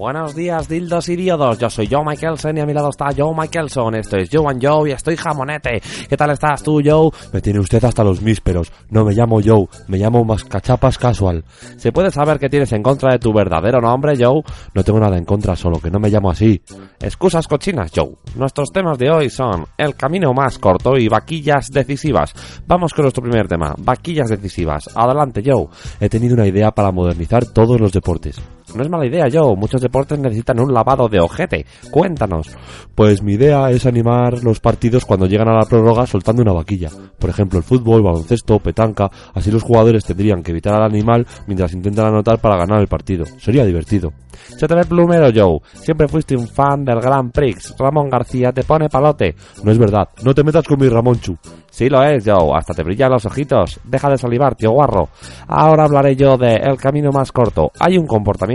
Buenos días, dildos y diodos. Yo soy Joe Michaelson y a mi lado está Joe Michaelson. Esto es Joe and Joe y estoy jamonete. ¿Qué tal estás tú, Joe? Me tiene usted hasta los mísperos. No me llamo Joe, me llamo Mascachapas Casual. ¿Se puede saber qué tienes en contra de tu verdadero nombre, Joe? No tengo nada en contra, solo que no me llamo así. Excusas cochinas, Joe. Nuestros temas de hoy son el camino más corto y vaquillas decisivas. Vamos con nuestro primer tema, vaquillas decisivas. Adelante, Joe. He tenido una idea para modernizar todos los deportes. No es mala idea, Joe. Muchos deportes necesitan un lavado de ojete. Cuéntanos. Pues mi idea es animar los partidos cuando llegan a la prórroga soltando una vaquilla. Por ejemplo, el fútbol, baloncesto, petanca. Así los jugadores tendrían que evitar al animal mientras intentan anotar para ganar el partido. Sería divertido. Se te ve plumero, Joe. Siempre fuiste un fan del Grand Prix. Ramón García te pone palote. No es verdad. No te metas con mi Ramonchu. Sí lo es, Joe. Hasta te brillan los ojitos. Deja de salivar, tío guarro. Ahora hablaré yo de el camino más corto. Hay un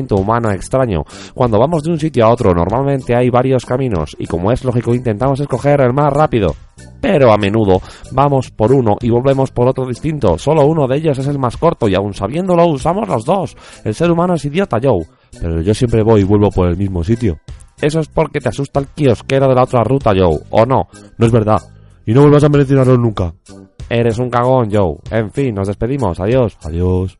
comportamiento humano extraño. Cuando vamos de un sitio a otro, normalmente hay varios caminos y como es lógico intentamos escoger el más rápido. Pero a menudo vamos por uno y volvemos por otro distinto. Solo uno de ellos es el más corto y aun sabiéndolo usamos los dos. El ser humano es idiota, Joe. Pero yo siempre voy y vuelvo por el mismo sitio. Eso es porque te asusta el kiosquero de la otra ruta, Joe. ¿O no? No es verdad. Y no vuelvas a mencionarlo nunca. Eres un cagón, Joe. En fin, nos despedimos. Adiós. Adiós.